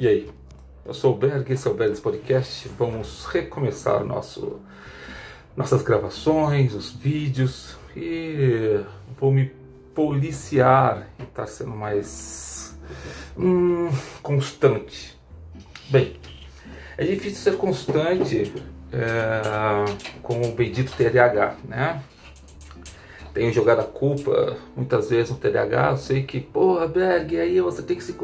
E aí? Eu sou o Berg, esse é o Bergs Podcast. Vamos recomeçar nosso, nossas gravações, os vídeos e vou me policiar e estar tá sendo mais hum, constante. Bem, é difícil ser constante é, com o bendito TDAH, né? Tenho jogado a culpa muitas vezes no TDAH. Eu sei que, porra, Berg, aí você tem que se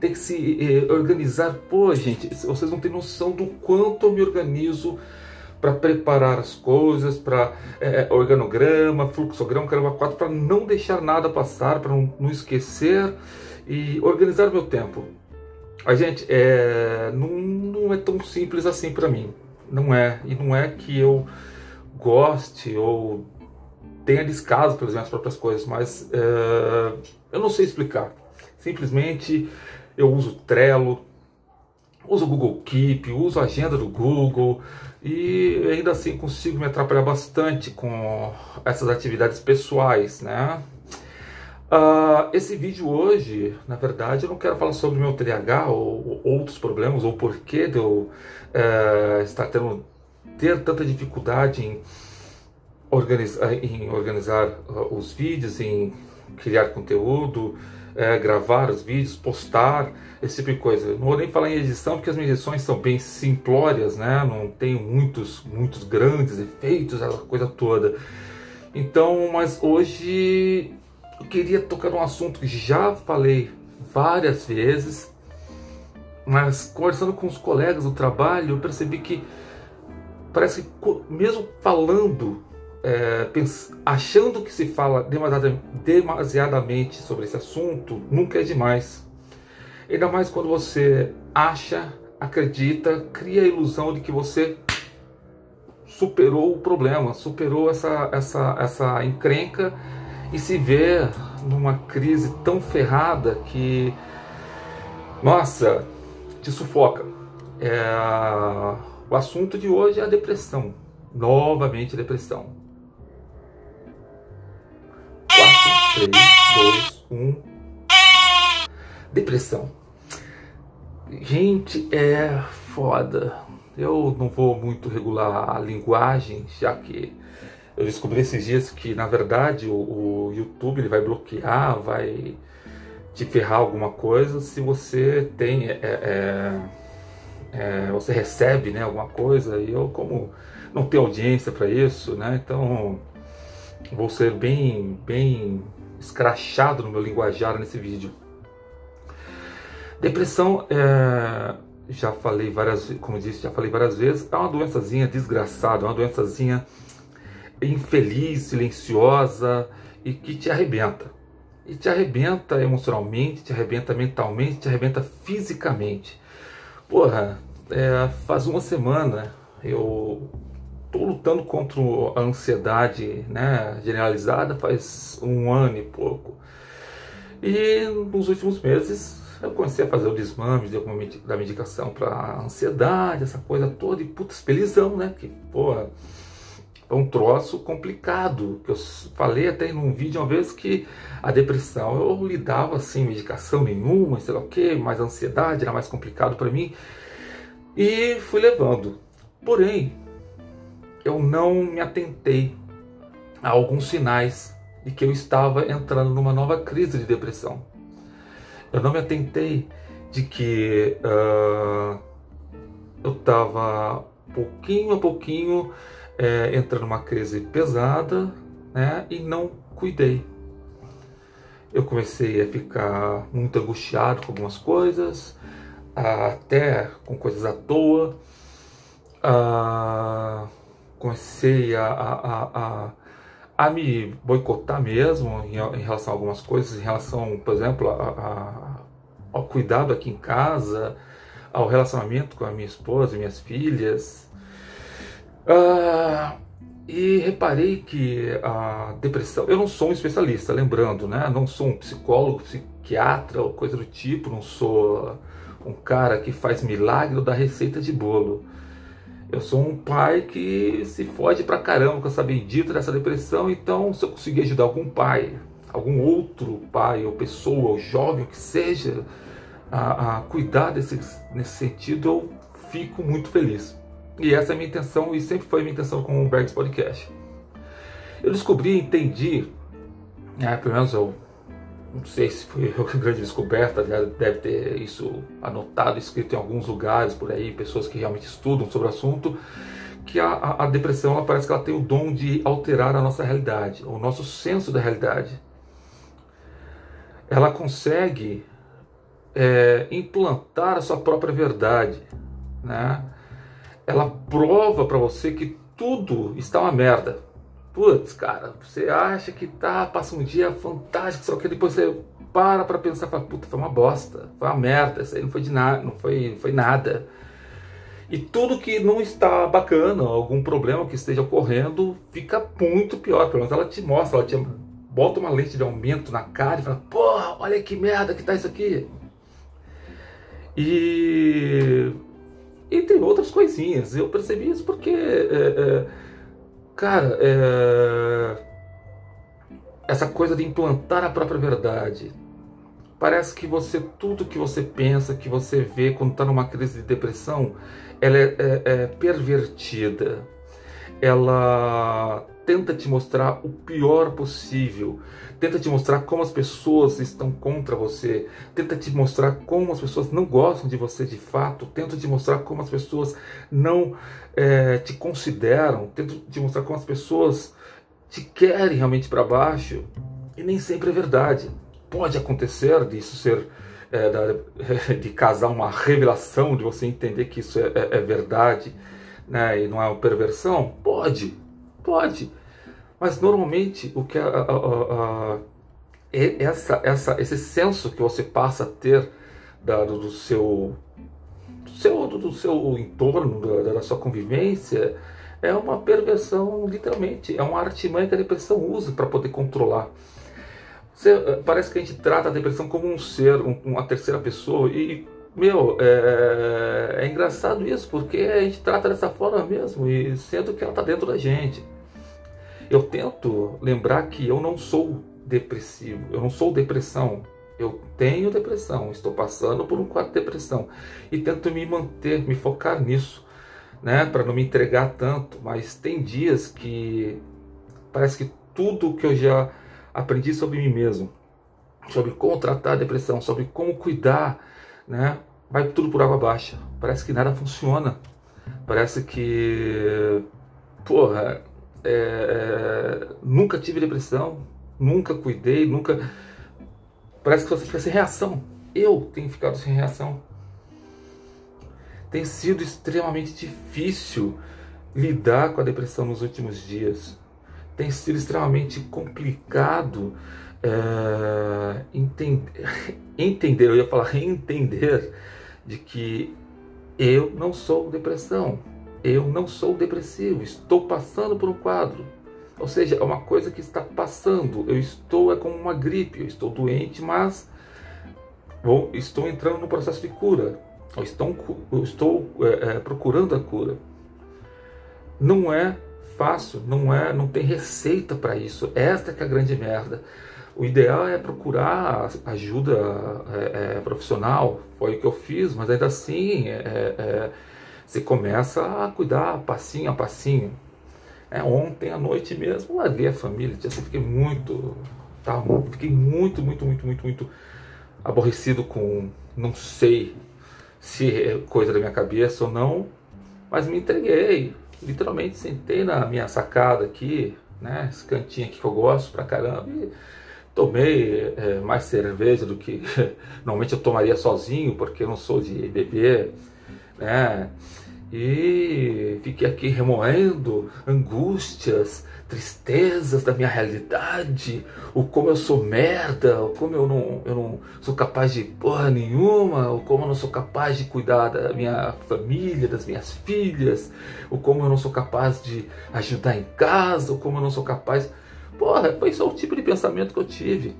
tem que se eh, organizar. Pô, gente, vocês não têm noção do quanto eu me organizo para preparar as coisas, para eh, organograma, fluxograma, caramba 4, para não deixar nada passar, para não, não, esquecer e organizar meu tempo. A gente, é, não, não é tão simples assim para mim. Não é. E não é que eu goste ou tenha descaso pelas minhas próprias coisas, mas é, eu não sei explicar. Simplesmente eu uso Trello, uso o Google Keep, uso a agenda do Google e ainda assim consigo me atrapalhar bastante com essas atividades pessoais, né? Uh, esse vídeo hoje, na verdade, eu não quero falar sobre meu TDAH ou, ou outros problemas ou porquê de eu uh, estar tendo ter tanta dificuldade em organizar, em organizar uh, os vídeos, em criar conteúdo, é, gravar os vídeos, postar, esse tipo de coisa. Não vou nem falar em edição, porque as minhas edições são bem simplórias, né? Não tenho muitos, muitos grandes efeitos, aquela coisa toda. Então, mas hoje eu queria tocar num assunto que já falei várias vezes, mas conversando com os colegas do trabalho, eu percebi que parece que mesmo falando é, achando que se fala demasiadamente sobre esse assunto, nunca é demais. Ainda mais quando você acha, acredita, cria a ilusão de que você superou o problema, superou essa, essa, essa encrenca e se vê numa crise tão ferrada que, nossa, te sufoca. É, o assunto de hoje é a depressão. Novamente, depressão. 3, 2, 1. Depressão. Gente, é foda. Eu não vou muito regular a linguagem, já que eu descobri esses dias que, na verdade, o, o YouTube ele vai bloquear, vai te ferrar alguma coisa se você tem. É, é, é, você recebe né, alguma coisa, e eu, como não tenho audiência para isso, né, então vou ser bem, bem escrachado no meu linguajar nesse vídeo. Depressão, é, já falei várias, como disse, já falei várias vezes, é uma doençazinha desgraçada, é uma doençazinha infeliz, silenciosa e que te arrebenta. E te arrebenta emocionalmente, te arrebenta mentalmente, te arrebenta fisicamente. Porra, é, faz uma semana eu estou lutando contra a ansiedade né, generalizada faz um ano e pouco. E nos últimos meses eu comecei a fazer o desmame de alguma da medicação para ansiedade, essa coisa toda, e putz, felizão, né? Que, porra, é um troço complicado. Que eu falei até em um vídeo uma vez que a depressão eu lidava sem medicação nenhuma, sei lá o que, mais ansiedade era mais complicado para mim. E fui levando. Porém, eu não me atentei a alguns sinais de que eu estava entrando numa nova crise de depressão. Eu não me atentei de que uh, eu estava pouquinho a pouquinho é, entrando numa crise pesada né, e não cuidei. Eu comecei a ficar muito angustiado com algumas coisas, até com coisas à toa. Uh, comecei a, a, a, a, me boicotar mesmo em, em, relação a algumas coisas, em relação, por exemplo, a, ao cuidado aqui em casa, ao relacionamento com a minha esposa e minhas filhas. Ah, e reparei que a depressão. Eu não sou um especialista, lembrando, né? Não sou um psicólogo, psiquiatra ou coisa do tipo, não sou um cara que faz milagre dá receita de bolo. Eu sou um pai que se fode pra caramba com essa bendita dessa depressão, então se eu conseguir ajudar algum pai, algum outro pai ou pessoa, ou jovem, o que seja, a, a cuidar desse, nesse sentido, eu fico muito feliz. E essa é a minha intenção e sempre foi a minha intenção com o Bergs Podcast. Eu descobri, entendi, né, pelo menos eu não sei se foi uma grande descoberta, deve ter isso anotado, escrito em alguns lugares por aí, pessoas que realmente estudam sobre o assunto, que a, a, a depressão ela parece que ela tem o dom de alterar a nossa realidade, o nosso senso da realidade. Ela consegue é, implantar a sua própria verdade, né? Ela prova para você que tudo está uma merda putz, cara, você acha que tá, passa um dia fantástico, só que depois você para pra pensar, fala, puta, foi uma bosta, foi uma merda, isso aí não foi de nada, não foi, não foi nada. E tudo que não está bacana, algum problema que esteja ocorrendo, fica muito pior. Pelo menos ela te mostra, ela te bota uma lente de aumento na cara e fala, porra, olha que merda que tá isso aqui. E entre outras coisinhas, eu percebi isso porque é, é, Cara, é... essa coisa de implantar a própria verdade. Parece que você, tudo que você pensa, que você vê quando está numa crise de depressão, ela é, é, é pervertida. Ela tenta te mostrar o pior possível, tenta te mostrar como as pessoas estão contra você, tenta te mostrar como as pessoas não gostam de você de fato, tenta te mostrar como as pessoas não é, te consideram, tenta te mostrar como as pessoas te querem realmente para baixo, e nem sempre é verdade. Pode acontecer disso ser é, de casar uma revelação, de você entender que isso é, é, é verdade, né, e não é uma perversão? Pode, Pode. Mas normalmente o que a, a, a, essa, essa, esse senso que você passa a ter da, do, seu, do, seu, do seu entorno, da, da sua convivência, é uma perversão, literalmente. É uma artimanha que a depressão usa para poder controlar. Você, parece que a gente trata a depressão como um ser, um, uma terceira pessoa, e meu, é, é, engraçado isso, porque a gente trata dessa forma mesmo, e sendo que ela está dentro da gente. Eu tento lembrar que eu não sou depressivo, eu não sou depressão. Eu tenho depressão, estou passando por um quadro de depressão e tento me manter, me focar nisso, né, para não me entregar tanto. Mas tem dias que parece que tudo que eu já aprendi sobre mim mesmo, sobre como tratar a depressão, sobre como cuidar né? Vai tudo por água abaixo. Parece que nada funciona. Parece que, porra, é, nunca tive depressão, nunca cuidei, nunca. Parece que você fica sem reação. Eu tenho ficado sem reação. Tem sido extremamente difícil lidar com a depressão nos últimos dias. Tem sido extremamente complicado é, entender, entender, eu ia falar entender, de que eu não sou depressão, eu não sou depressivo, estou passando por um quadro. Ou seja, é uma coisa que está passando. Eu estou, é como uma gripe, eu estou doente, mas vou, estou entrando no processo de cura. Eu estou, eu estou é, é, procurando a cura. Não é fácil, não é, não tem receita para isso. Esta que é a grande merda. O ideal é procurar ajuda é, é, profissional, foi o que eu fiz, mas ainda assim é, é, é você começa a cuidar passinho a passinho. É, ontem à noite mesmo larguei a família, assim, fiquei muito, tá, fiquei muito, muito, muito, muito, muito aborrecido com, não sei se é coisa da minha cabeça ou não, mas me entreguei, literalmente sentei na minha sacada aqui, né, esse cantinho aqui que eu gosto pra caramba e Tomei é, mais cerveja do que normalmente eu tomaria sozinho, porque eu não sou de beber, né? E fiquei aqui remoendo angústias, tristezas da minha realidade, o como eu sou merda, o como eu não, eu não sou capaz de porra nenhuma, o como eu não sou capaz de cuidar da minha família, das minhas filhas, o como eu não sou capaz de ajudar em casa, o como eu não sou capaz Porra, foi só o tipo de pensamento que eu tive.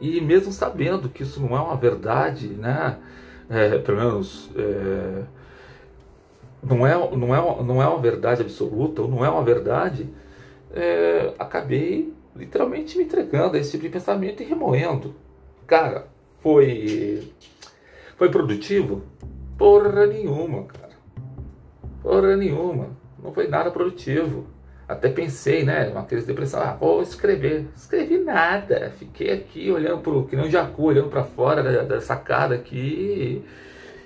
E mesmo sabendo que isso não é uma verdade, né? É, pelo menos é, não, é, não, é, não é uma verdade absoluta, ou não é uma verdade, é, acabei literalmente me entregando a esse tipo de pensamento e remoendo. Cara, foi. Foi produtivo? Porra nenhuma, cara. Porra nenhuma. Não foi nada produtivo. Até pensei, né, uma crise de depressão, ah, vou escrever. Escrevi nada. Fiquei aqui olhando pro, que nem um jacu, olhando para fora da, da, sacada aqui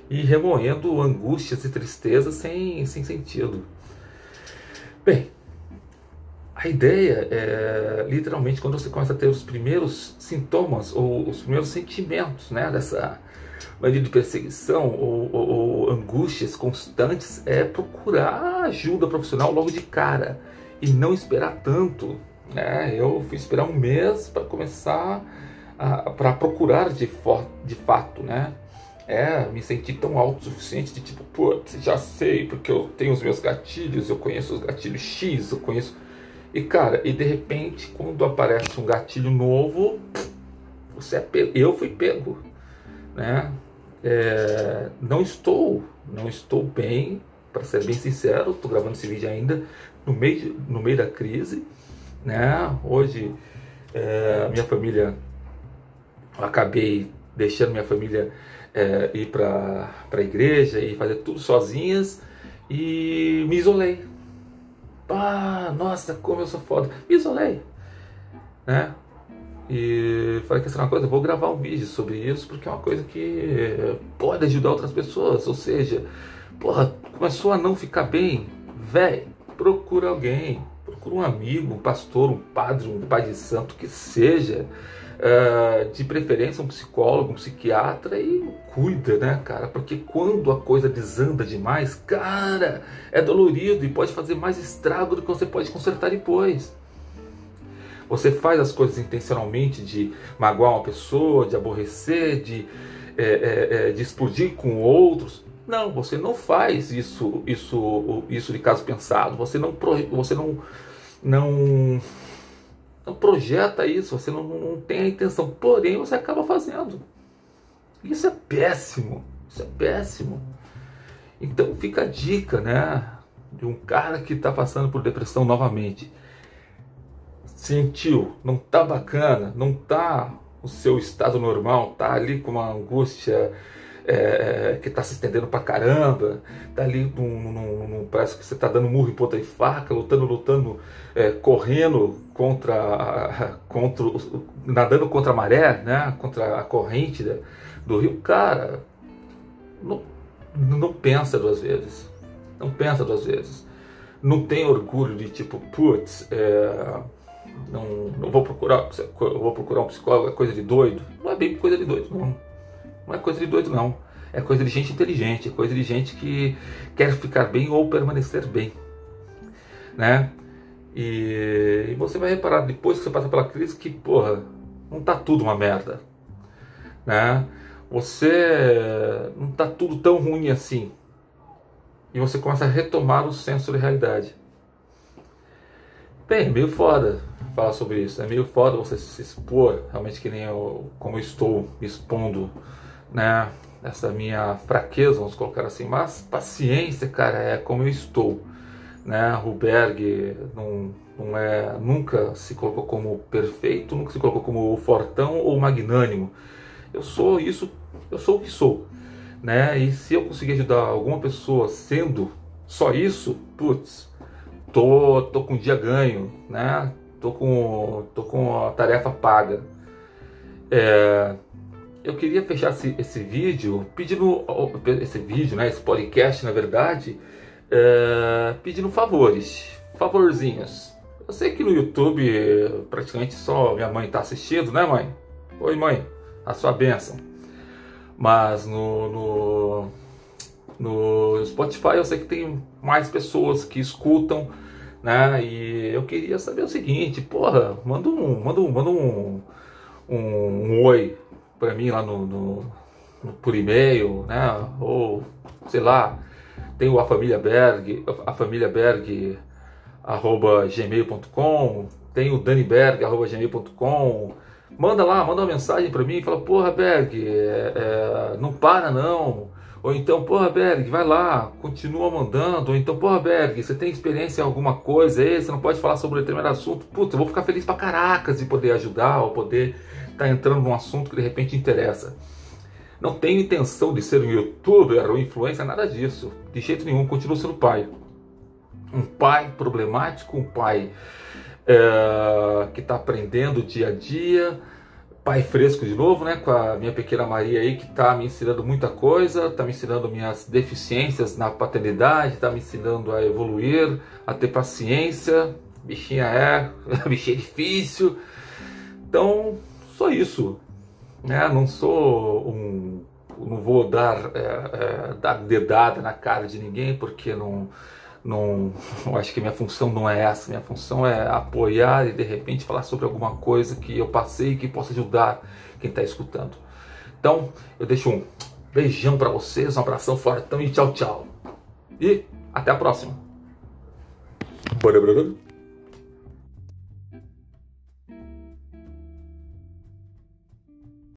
e, remoendo angústias e tristezas sem, sem sentido. Bem, a ideia é literalmente quando você começa a ter os primeiros sintomas ou os primeiros sentimentos né, dessa mania de perseguição ou, ou, ou angústias constantes, é procurar ajuda profissional logo de cara e não esperar tanto. Né? Eu fui esperar um mês para começar para procurar de, de fato, né? É, me senti tão autossuficiente de tipo, putz, já sei, porque eu tenho os meus gatilhos, eu conheço os gatilhos X, eu conheço. E cara, e de repente, quando aparece um gatilho novo, você é pego. Eu fui pego, né? É, não estou, não estou bem, para ser bem sincero, estou gravando esse vídeo ainda no meio, no meio da crise, né? Hoje, é, minha família, acabei deixando minha família é, ir para a igreja e fazer tudo sozinhas e me isolei. Ah, nossa, como eu sou foda. Me isolei, né? E falei que essa é uma coisa, vou gravar um vídeo sobre isso porque é uma coisa que pode ajudar outras pessoas. Ou seja, porra, começou a não ficar bem, velho procura alguém, procura um amigo, um pastor, um padre, um pai de santo, que seja, uh, de preferência um psicólogo, um psiquiatra e cuida, né, cara? Porque quando a coisa desanda demais, cara, é dolorido e pode fazer mais estrago do que você pode consertar depois. Você faz as coisas intencionalmente de magoar uma pessoa, de aborrecer, de, é, é, é, de explodir com outros. Não, você não faz isso, isso, isso de caso pensado. Você não, você não, não, não projeta isso. Você não, não tem a intenção. Porém, você acaba fazendo. Isso é péssimo. Isso é péssimo. Então fica a dica, né? De um cara que está passando por depressão novamente. Sentiu, não tá bacana, não tá o seu estado normal, tá ali com uma angústia é, é, que está se estendendo pra caramba, tá ali num, num, num, parece que você está dando murro em ponta de faca, lutando, lutando, é, correndo contra, contra, nadando contra a maré, né, contra a corrente da, do rio, cara, não, não pensa duas vezes, não pensa duas vezes, não tem orgulho de tipo, putz, é, não, não vou procurar, vou procurar um psicólogo, é coisa de doido, não é bem coisa de doido, não não é coisa de doido, não. É coisa de gente inteligente, é coisa de gente que quer ficar bem ou permanecer bem. Né? E, e você vai reparar depois que você passa pela crise que, porra, não tá tudo uma merda. Né? Você não tá tudo tão ruim assim. E você começa a retomar o senso de realidade. Bem, é meio foda falar sobre isso. É meio foda você se expor, realmente que nem eu, como eu estou me expondo né, essa minha fraqueza, vamos colocar assim, mas paciência, cara, é como eu estou. Né? Ruberg não, não é, nunca se colocou como perfeito, nunca se colocou como fortão ou magnânimo. Eu sou isso, eu sou o que sou. Né? E se eu conseguir ajudar alguma pessoa sendo só isso, putz, tô, tô com dia ganho, né? Tô com, tô com a tarefa paga. É, eu queria fechar esse, esse vídeo pedindo esse vídeo, né, esse podcast, na verdade, é, pedindo favores, favorzinhos. Eu sei que no YouTube praticamente só minha mãe está assistindo, né, mãe? Oi, mãe, a sua benção. Mas no, no, no Spotify eu sei que tem mais pessoas que escutam, né? E eu queria saber o seguinte, porra, manda um, manda um, manda um, um, um oi para mim lá no, no, no por e-mail, né? Ou sei lá, tem o a família Berg, a família Berg arroba gmail.com, tem o daniberg arroba gmail.com. Manda lá, manda uma mensagem para mim, fala, porra Berg, é, é, não para não. Ou então, porra Berg, vai lá, continua mandando. Ou então, porra Berg, você tem experiência em alguma coisa aí, você não pode falar sobre determinado assunto. Puta, eu vou ficar feliz pra caracas de poder ajudar, ou poder está entrando num assunto que de repente interessa. Não tenho intenção de ser um youtuber ou influencer, nada disso. De jeito nenhum, continuo sendo pai. Um pai problemático, um pai é, que está aprendendo dia a dia, pai fresco de novo, né? Com a minha pequena Maria aí que está me ensinando muita coisa, está me ensinando minhas deficiências na paternidade, está me ensinando a evoluir, a ter paciência. Bichinha é, bichinha é difícil. Então, só isso. Né? Não sou um. Não vou dar, é, é, dar dedada na cara de ninguém, porque não, não. Eu acho que minha função não é essa. Minha função é apoiar e de repente falar sobre alguma coisa que eu passei e que possa ajudar quem está escutando. Então, eu deixo um beijão para vocês, um abração fortão e tchau, tchau. E até a próxima.